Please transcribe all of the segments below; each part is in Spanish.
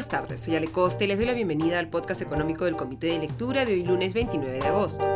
buenas tardes, soy Ale Costa y les doy la bienvenida al podcast económico del Comité de Lectura de hoy lunes 29 de agosto.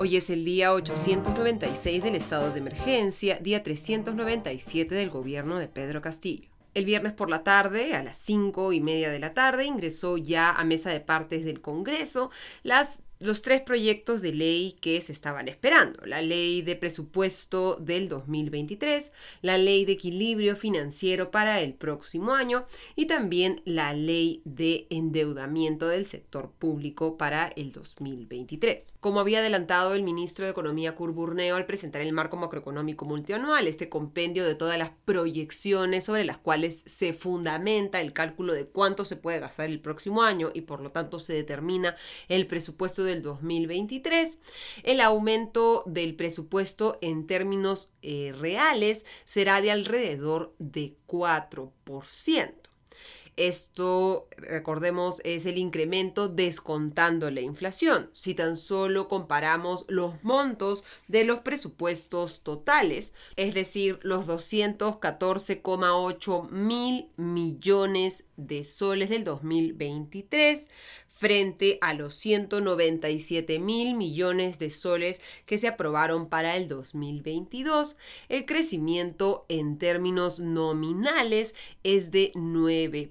Hoy es el día 896 del estado de emergencia, día 397 del gobierno de Pedro Castillo. El viernes por la tarde, a las 5 y media de la tarde, ingresó ya a mesa de partes del Congreso las los tres proyectos de ley que se estaban esperando. La ley de presupuesto del 2023, la ley de equilibrio financiero para el próximo año y también la ley de endeudamiento del sector público para el 2023. Como había adelantado el ministro de Economía Curburneo al presentar el marco macroeconómico multianual, este compendio de todas las proyecciones sobre las cuales se fundamenta el cálculo de cuánto se puede gastar el próximo año y por lo tanto se determina el presupuesto de del 2023. El aumento del presupuesto en términos eh, reales será de alrededor de 4%. Esto, recordemos, es el incremento descontando la inflación. Si tan solo comparamos los montos de los presupuestos totales, es decir, los 214,8 mil millones de soles del 2023 frente a los 197 mil millones de soles que se aprobaron para el 2022. El crecimiento en términos nominales es de 9%.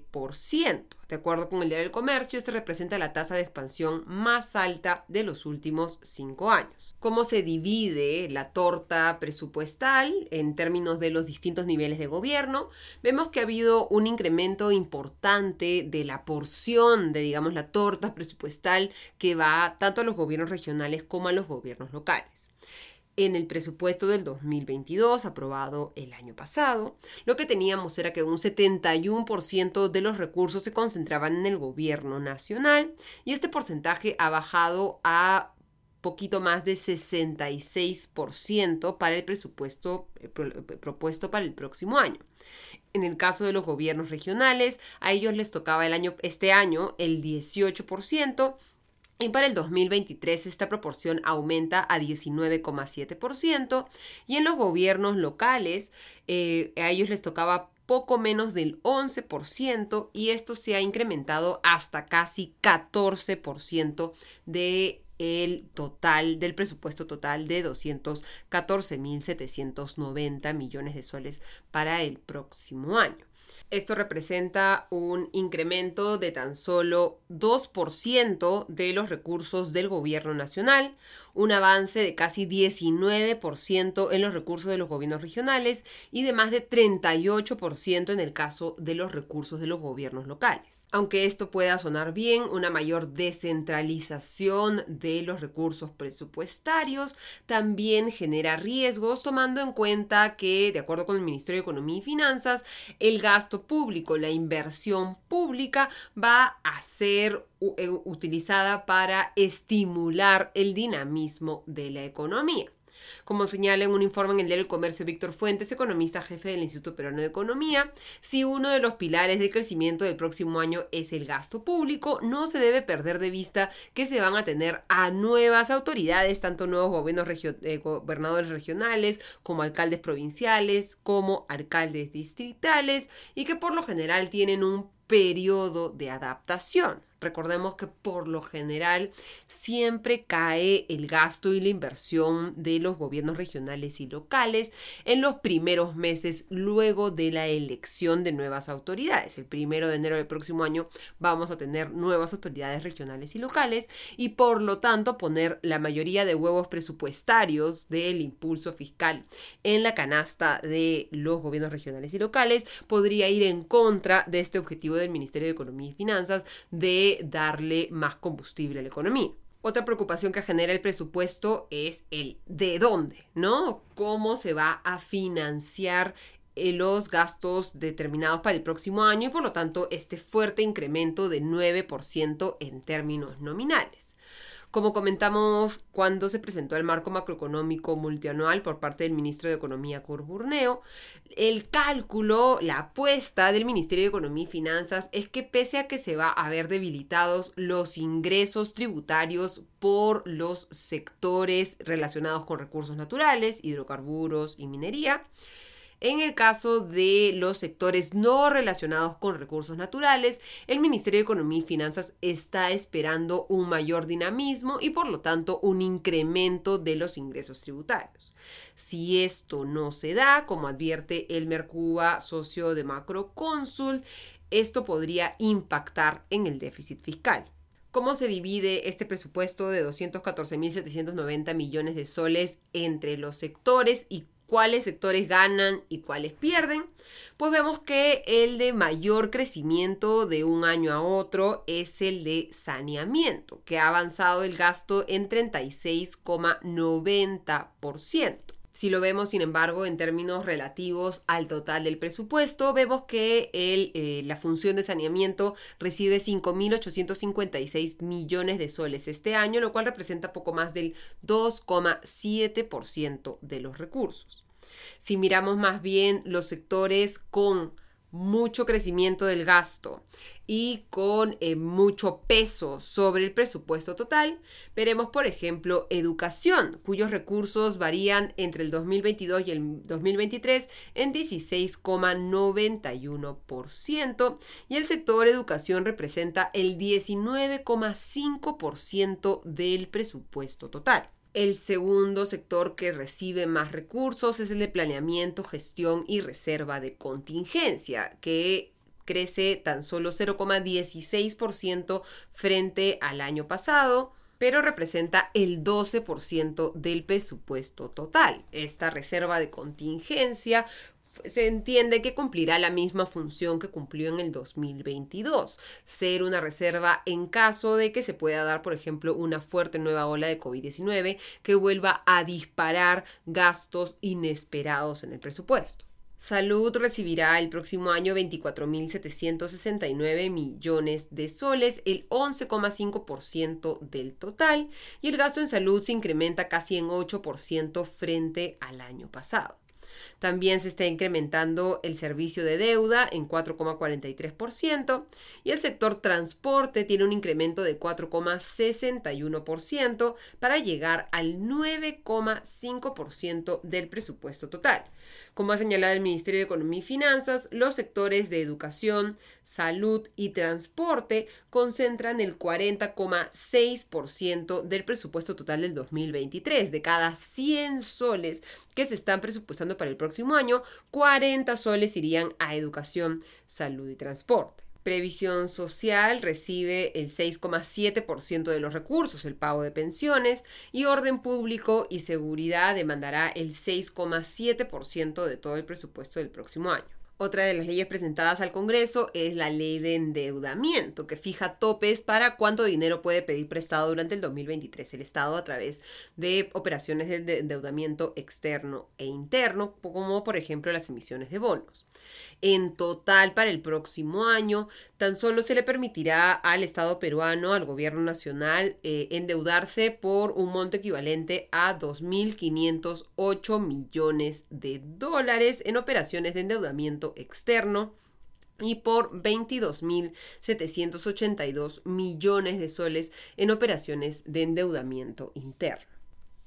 De acuerdo con el Diario del Comercio, este representa la tasa de expansión más alta de los últimos cinco años. ¿Cómo se divide la torta presupuestal en términos de los distintos niveles de gobierno? Vemos que ha habido un incremento importante de la porción de, digamos, la torta presupuestal que va tanto a los gobiernos regionales como a los gobiernos locales en el presupuesto del 2022 aprobado el año pasado, lo que teníamos era que un 71% de los recursos se concentraban en el gobierno nacional y este porcentaje ha bajado a poquito más de 66% para el presupuesto eh, propuesto para el próximo año. En el caso de los gobiernos regionales, a ellos les tocaba el año, este año el 18%, y para el 2023 esta proporción aumenta a 19,7% y en los gobiernos locales eh, a ellos les tocaba poco menos del 11% y esto se ha incrementado hasta casi 14% de el total del presupuesto total de 214.790 millones de soles para el próximo año. Esto representa un incremento de tan solo 2% de los recursos del gobierno nacional, un avance de casi 19% en los recursos de los gobiernos regionales y de más de 38% en el caso de los recursos de los gobiernos locales. Aunque esto pueda sonar bien, una mayor descentralización de los recursos presupuestarios también genera riesgos tomando en cuenta que, de acuerdo con el Ministerio de Economía y Finanzas, el gasto público, la inversión pública va a ser eh, utilizada para estimular el dinamismo de la economía. Como señala en un informe en el Diario del Comercio Víctor Fuentes, economista jefe del Instituto Peruano de Economía, si uno de los pilares de crecimiento del próximo año es el gasto público, no se debe perder de vista que se van a tener a nuevas autoridades, tanto nuevos gobiernos eh, gobernadores regionales como alcaldes provinciales, como alcaldes distritales, y que por lo general tienen un periodo de adaptación. Recordemos que por lo general siempre cae el gasto y la inversión de los gobiernos regionales y locales en los primeros meses luego de la elección de nuevas autoridades. El primero de enero del próximo año vamos a tener nuevas autoridades regionales y locales y por lo tanto poner la mayoría de huevos presupuestarios del impulso fiscal en la canasta de los gobiernos regionales y locales podría ir en contra de este objetivo del Ministerio de Economía y Finanzas de darle más combustible a la economía. Otra preocupación que genera el presupuesto es el de dónde, ¿no? ¿Cómo se va a financiar eh, los gastos determinados para el próximo año y por lo tanto este fuerte incremento de 9% en términos nominales? Como comentamos cuando se presentó el marco macroeconómico multianual por parte del ministro de Economía Burneo, el cálculo, la apuesta del Ministerio de Economía y Finanzas es que pese a que se va a ver debilitados los ingresos tributarios por los sectores relacionados con recursos naturales, hidrocarburos y minería, En el caso de los sectores no relacionados con recursos naturales, el Ministerio de Economía y Finanzas está esperando un mayor dinamismo y por lo tanto un incremento de los ingresos tributarios. Si esto no se da, como advierte el Mercuba, socio de Macroconsult, esto podría impactar en el déficit fiscal. ¿Cómo se divide este presupuesto de 214.790 millones de soles entre los sectores y cuáles sectores ganan y cuáles pierden? Pues vemos que el de mayor crecimiento de un año a otro es el de saneamiento, que ha avanzado el gasto en 36,90%. Si lo vemos, sin embargo, en términos relativos al total del presupuesto, vemos que eh, la función de saneamiento recibe 5.856 millones de soles este año, lo cual representa poco más del 2,7% de los recursos. Si miramos más bien los sectores con mucho crecimiento del gasto y con eh, mucho peso sobre el presupuesto total, veremos por ejemplo educación, cuyos recursos varían entre el 2022 y el 2023 en 16,91% y el sector educación representa el 19,5% del presupuesto total. El segundo sector que recibe más recursos es el de planeamiento, gestión y reserva de contingencia, que crece tan solo 0,16% frente al año pasado, pero representa el 12% del presupuesto total. Esta reserva de contingencia se entiende que cumplirá la misma función que cumplió en el 2022, ser una reserva en caso de que se pueda dar, por ejemplo, una fuerte nueva ola de COVID-19 que vuelva a disparar gastos inesperados en el presupuesto. Salud recibirá el próximo año 24.769 millones de soles, el 11,5% del total, y el gasto en salud se incrementa casi en 8% frente al año pasado. También se está incrementando el servicio de deuda en 4,43% y el sector transporte tiene un incremento de 4,61% para llegar al 9,5% del presupuesto total. Como ha señalado el Ministerio de Economía y Finanzas, los sectores de educación, salud y transporte concentran el 40,6% del presupuesto total del 2023. De cada 100 soles que se están presupuestando para el próximo año, 40 soles irían a educación, salud y transporte. Previsión Social recibe el 6,7% de los recursos, el pago de pensiones, y Orden Público y Seguridad demandará el 6,7% de todo el presupuesto del próximo año. Otra de las leyes presentadas al Congreso es la ley de endeudamiento, que fija topes para cuánto dinero puede pedir prestado durante el 2023 el Estado a través de operaciones de endeudamiento externo e interno, como por ejemplo las emisiones de bonos. En total, para el próximo año, tan solo se le permitirá al Estado peruano, al gobierno nacional, eh, endeudarse por un monto equivalente a 2.508 millones de dólares en operaciones de endeudamiento externo y por 22.782 millones de soles en operaciones de endeudamiento interno.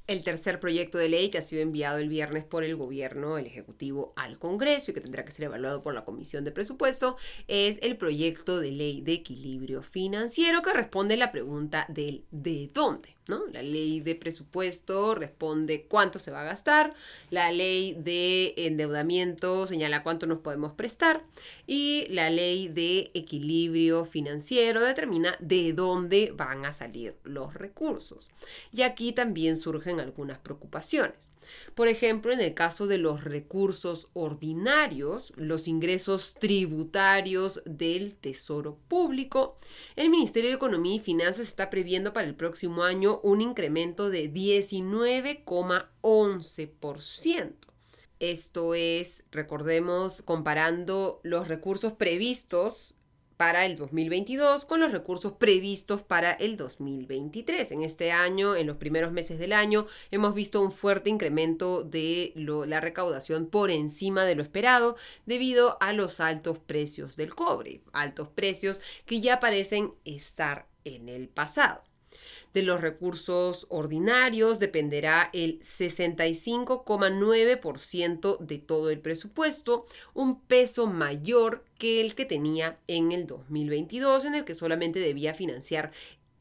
El tercer proyecto de ley que ha sido enviado el viernes por el gobierno, el Ejecutivo, al Congreso y que tendrá que ser evaluado por la Comisión de Presupuesto es el proyecto de ley de equilibrio financiero que responde a la pregunta del de dónde. ¿No? La ley de presupuesto responde cuánto se va a gastar, la ley de endeudamiento señala cuánto nos podemos prestar y la ley de equilibrio financiero determina de dónde van a salir los recursos. Y aquí también surgen algunas preocupaciones. Por ejemplo, en el caso de los recursos ordinarios, los ingresos tributarios del Tesoro Público, el Ministerio de Economía y Finanzas está previendo para el próximo año un incremento de 19,11%. Esto es, recordemos, comparando los recursos previstos para el 2022 con los recursos previstos para el 2023. En este año, en los primeros meses del año, hemos visto un fuerte incremento de la recaudación por encima de lo esperado debido a los altos precios del cobre, altos precios que ya parecen estar en el pasado. De los recursos ordinarios dependerá el 65,9% de todo el presupuesto, un peso mayor que el que tenía en el 2022, en el que solamente debía financiar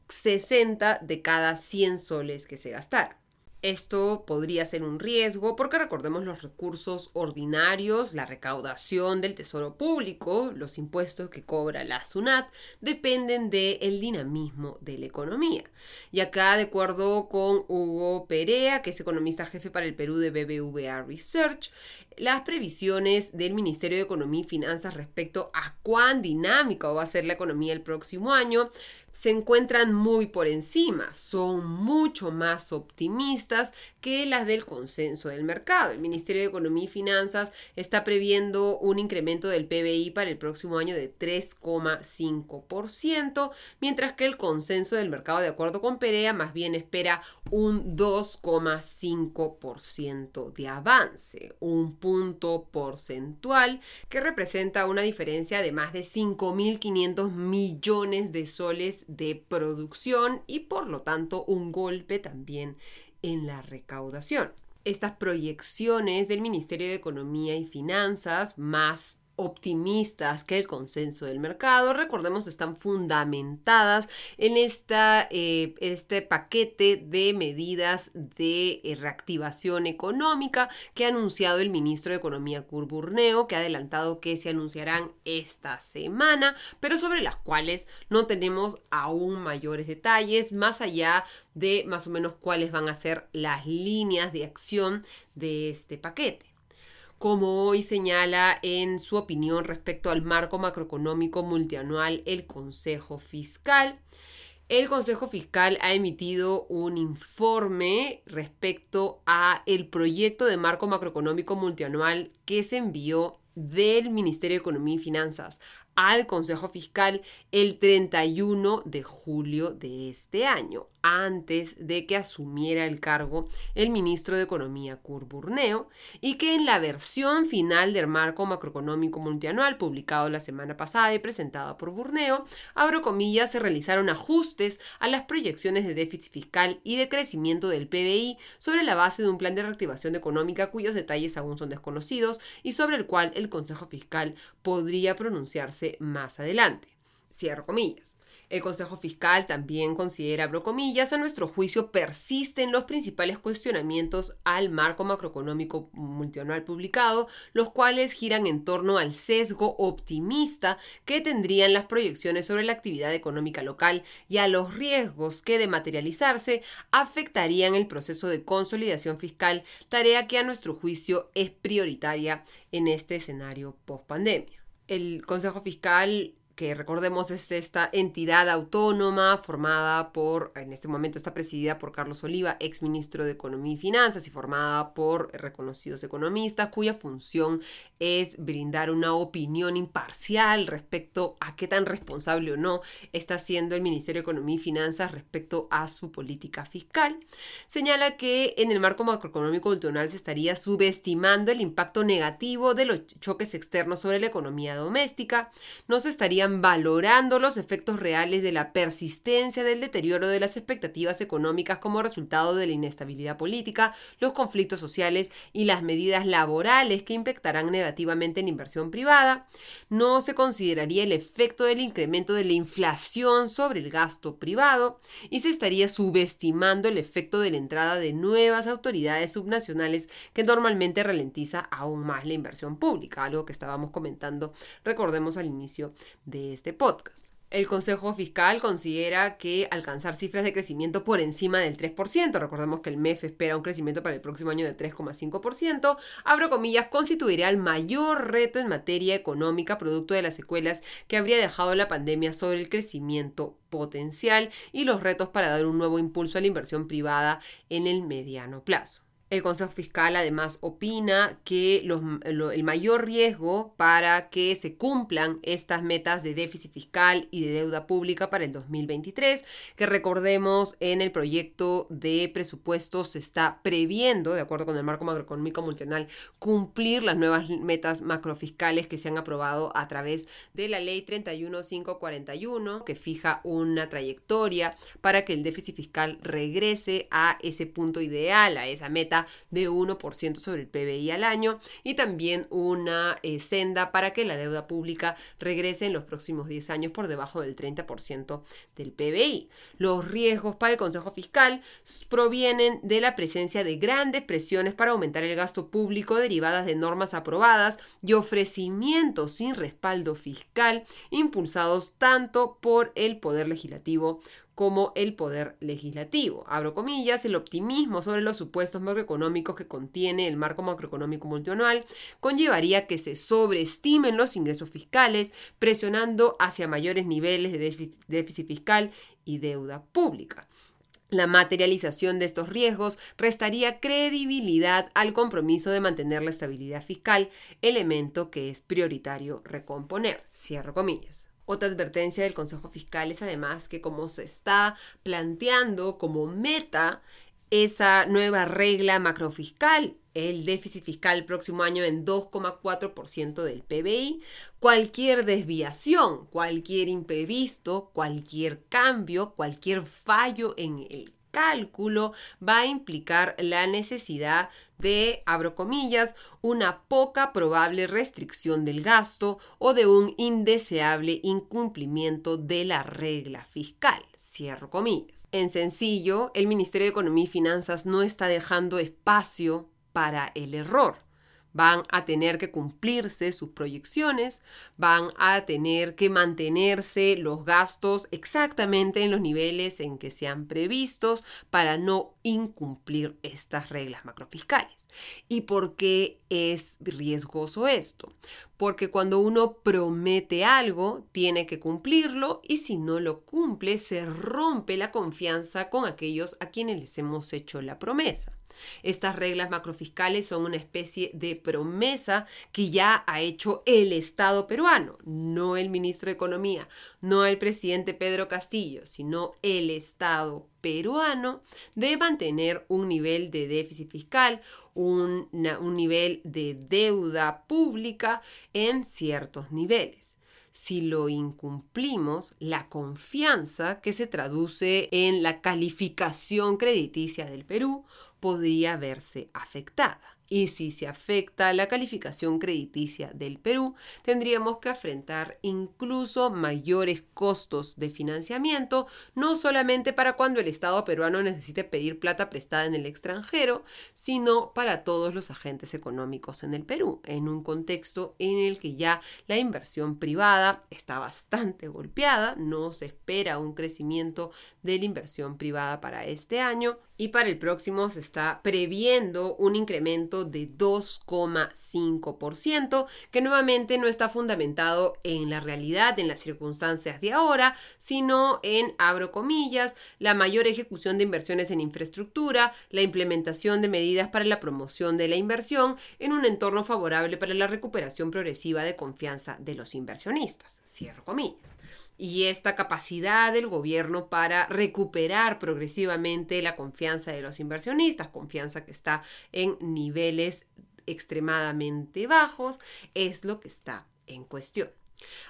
60 de cada 100 soles que se gastaron. Esto podría ser un riesgo porque recordemos los recursos ordinarios, la recaudación del tesoro público, los impuestos que cobra la SUNAT, dependen del dinamismo de la economía. Y acá, de acuerdo con Hugo Perea, que es economista jefe para el Perú de BBVA Research, las previsiones del Ministerio de Economía y Finanzas respecto a cuán dinámica va a ser la economía el próximo año se encuentran muy por encima, son mucho más optimistas que las del consenso del mercado. El Ministerio de Economía y Finanzas está previendo un incremento del PBI para el próximo año de 3,5%, mientras que el consenso del mercado, de acuerdo con Perea, más bien espera un 2,5% de avance, un punto porcentual que representa una diferencia de más de 5.500 millones de soles de producción y por lo tanto un golpe también en la recaudación. Estas proyecciones del Ministerio de Economía y Finanzas más optimistas que el consenso del mercado, recordemos, están fundamentadas en esta, eh, este paquete de medidas de eh, reactivación económica que ha anunciado el ministro de Economía Curburneo, que ha adelantado que se anunciarán esta semana, pero sobre las cuales no tenemos aún mayores detalles, más allá de más o menos cuáles van a ser las líneas de acción de este paquete como hoy señala en su opinión respecto al marco macroeconómico multianual el Consejo Fiscal. El Consejo Fiscal ha emitido un informe respecto a el proyecto de marco macroeconómico multianual que se envió del Ministerio de Economía y Finanzas al Consejo Fiscal el 31 de julio de este año, antes de que asumiera el cargo el ministro de Economía Curburneo, y que en la versión final del marco macroeconómico multianual publicado la semana pasada y presentado por Burneo, abro comillas, se realizaron ajustes a las proyecciones de déficit fiscal y de crecimiento del PBI sobre la base de un plan de reactivación económica cuyos detalles aún son desconocidos y sobre el cual el Consejo Fiscal podría pronunciarse más adelante. Cierro comillas. El Consejo Fiscal también considera, a nuestro juicio persisten los principales cuestionamientos al marco macroeconómico multianual publicado, los cuales giran en torno al sesgo optimista que tendrían las proyecciones sobre la actividad económica local y a los riesgos que de materializarse afectarían el proceso de consolidación fiscal, tarea que a nuestro juicio es prioritaria en este escenario post pandemia el Consejo Fiscal que recordemos es esta entidad autónoma formada por, en este momento está presidida por Carlos Oliva, ex ministro de Economía y Finanzas, y formada por reconocidos economistas, cuya función es brindar una opinión imparcial respecto a qué tan responsable o no está siendo el Ministerio de Economía y Finanzas respecto a su política fiscal. Señala que en el marco macroeconómico ultronal se estaría subestimando el impacto negativo de los choques externos sobre la economía doméstica, no se estaría valorando los efectos reales de la persistencia del deterioro de las expectativas económicas como resultado de la inestabilidad política, los conflictos sociales y las medidas laborales que impactarán negativamente en inversión privada. No se consideraría el efecto del incremento de la inflación sobre el gasto privado y se estaría subestimando el efecto de la entrada de nuevas autoridades subnacionales que normalmente ralentiza aún más la inversión pública, algo que estábamos comentando, recordemos al inicio de este podcast. El Consejo Fiscal considera que alcanzar cifras de crecimiento por encima del 3%, recordemos que el MEF espera un crecimiento para el próximo año de 3,5%, abro comillas, constituirá el mayor reto en materia económica producto de las secuelas que habría dejado la pandemia sobre el crecimiento potencial y los retos para dar un nuevo impulso a la inversión privada en el mediano plazo. El Consejo Fiscal además opina que el mayor riesgo para que se cumplan estas metas de déficit fiscal y de deuda pública para el 2023, que recordemos en el proyecto de presupuestos se está previendo, de acuerdo con el marco macroeconómico multinacional, cumplir las nuevas metas macrofiscales que se han aprobado a través de la ley 31541, que fija una trayectoria para que el déficit fiscal regrese a ese punto ideal, a esa meta de 1% sobre el PBI al año y también una eh, senda para que la deuda pública regrese en los próximos 10 años por debajo del 30% del PBI. Los riesgos para el Consejo Fiscal provienen de la presencia de grandes presiones para aumentar el gasto público derivadas de normas aprobadas y ofrecimientos sin respaldo fiscal impulsados tanto por el Poder Legislativo como el poder legislativo. Abro comillas, el optimismo sobre los supuestos macroeconómicos que contiene el marco macroeconómico multianual conllevaría que se sobreestimen los ingresos fiscales, presionando hacia mayores niveles de déficit fiscal y deuda pública. La materialización de estos riesgos restaría credibilidad al compromiso de mantener la estabilidad fiscal, elemento que es prioritario recomponer. Cierro comillas. Otra advertencia del Consejo Fiscal es además que como se está planteando como meta esa nueva regla macrofiscal, el déficit fiscal próximo año en 2,4% del PBI, cualquier desviación, cualquier imprevisto, cualquier cambio, cualquier fallo en el cálculo va a implicar la necesidad de, abro comillas, una poca probable restricción del gasto o de un indeseable incumplimiento de la regla fiscal, cierro comillas. En sencillo, el Ministerio de Economía y Finanzas no está dejando espacio para el error van a tener que cumplirse sus proyecciones, van a tener que mantenerse los gastos exactamente en los niveles en que sean previstos para no incumplir estas reglas macrofiscales. ¿Y por qué es riesgoso esto? Porque cuando uno promete algo, tiene que cumplirlo y si no lo cumple, se rompe la confianza con aquellos a quienes les hemos hecho la promesa. Estas reglas macrofiscales son una especie de promesa que ya ha hecho el Estado peruano, no el ministro de Economía, no el presidente Pedro Castillo, sino el Estado peruano de mantener un nivel de déficit fiscal, un, nivel de deuda pública en ciertos niveles. Si lo incumplimos, la confianza que se traduce en la calificación crediticia del Perú podría verse afectada. Y si se afecta la calificación crediticia del Perú, tendríamos que enfrentar incluso mayores costos de financiamiento, no solamente para cuando el Estado peruano necesite pedir plata prestada en el extranjero, sino para todos los agentes económicos en el Perú, en un contexto en el que ya la inversión privada está bastante golpeada, no se espera un crecimiento de la inversión privada para este año y para el próximo se está previendo un incremento de 2,5%, que nuevamente no está fundamentado en la realidad, en las circunstancias de ahora, sino en, abro comillas, la mayor ejecución de inversiones en infraestructura, la implementación de medidas para la promoción de la inversión en un entorno favorable para la recuperación progresiva de confianza de los inversionistas. Cierro comillas y esta capacidad del gobierno para recuperar progresivamente la confianza de los inversionistas, confianza que está en niveles extremadamente bajos, es lo que está en cuestión.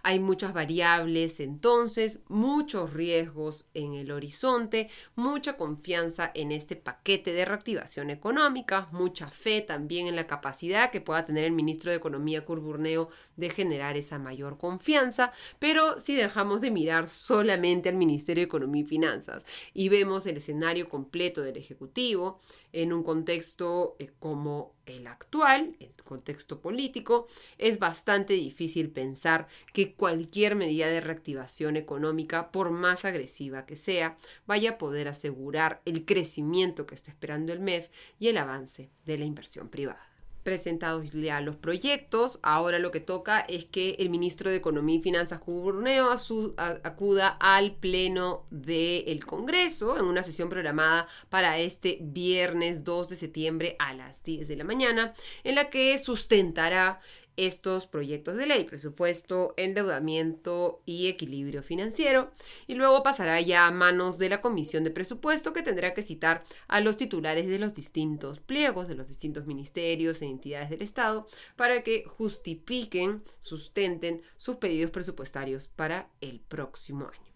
Hay muchas variables entonces, muchos riesgos en el horizonte, mucha confianza en este paquete de reactivación económica, mucha fe también en la capacidad que pueda tener el ministro de Economía Curburneo de generar esa mayor confianza, pero si dejamos de mirar solamente al Ministerio de Economía y Finanzas y vemos el escenario completo del Ejecutivo en un contexto eh, como el actual, el contexto político, es bastante difícil pensar que cualquier medida de reactivación económica, por más agresiva que sea, vaya a poder asegurar el crecimiento que está esperando el MEF y el avance de la inversión privada. Presentados ya los proyectos. Ahora lo que toca es que el ministro de Economía y Finanzas Cuburneo acuda al pleno del Congreso en una sesión programada para este viernes 2 de septiembre a las 10 de la mañana, en la que sustentará estos proyectos de ley, presupuesto, endeudamiento y equilibrio financiero, y luego pasará ya a manos de la Comisión de Presupuesto que tendrá que citar a los titulares de los distintos pliegos, de los distintos ministerios e entidades del Estado, para que justifiquen, sustenten sus pedidos presupuestarios para el próximo año.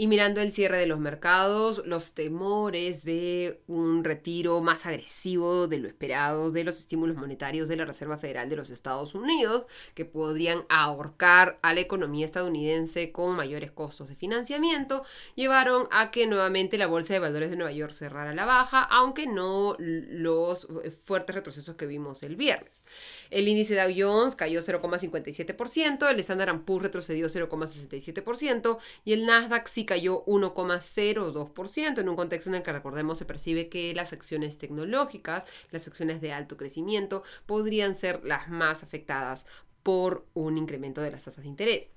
Y mirando el cierre de los mercados, los temores de un retiro más agresivo de lo esperado de los estímulos monetarios de la Reserva Federal de los Estados Unidos, que podrían ahorcar a la economía estadounidense con mayores costos de financiamiento, llevaron a que nuevamente la Bolsa de Valores de Nueva York cerrara la baja, aunque no los fuertes retrocesos que vimos el viernes. El índice Dow Jones cayó 0,57%, el Standard Poor's retrocedió 0,67% y el Nasdaq sí cayó 1,02% en un contexto en el que recordemos se percibe que las acciones tecnológicas, las acciones de alto crecimiento, podrían ser las más afectadas por un incremento de las tasas de interés.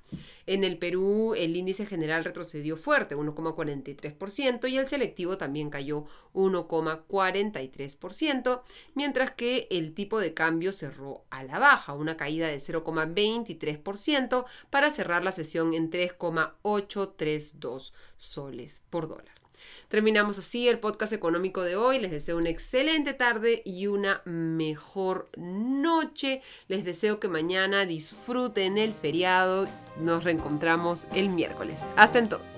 En el Perú, el índice general retrocedió fuerte, 1,43%, y el selectivo también cayó 1,43%, mientras que el tipo de cambio cerró a la baja, una caída de 0,23%, para cerrar la sesión en 3,832 soles por dólar. Terminamos así el podcast económico de hoy. Les deseo una excelente tarde y una mejor noche. Les deseo que mañana disfruten el feriado. Nos reencontramos el miércoles. Hasta entonces.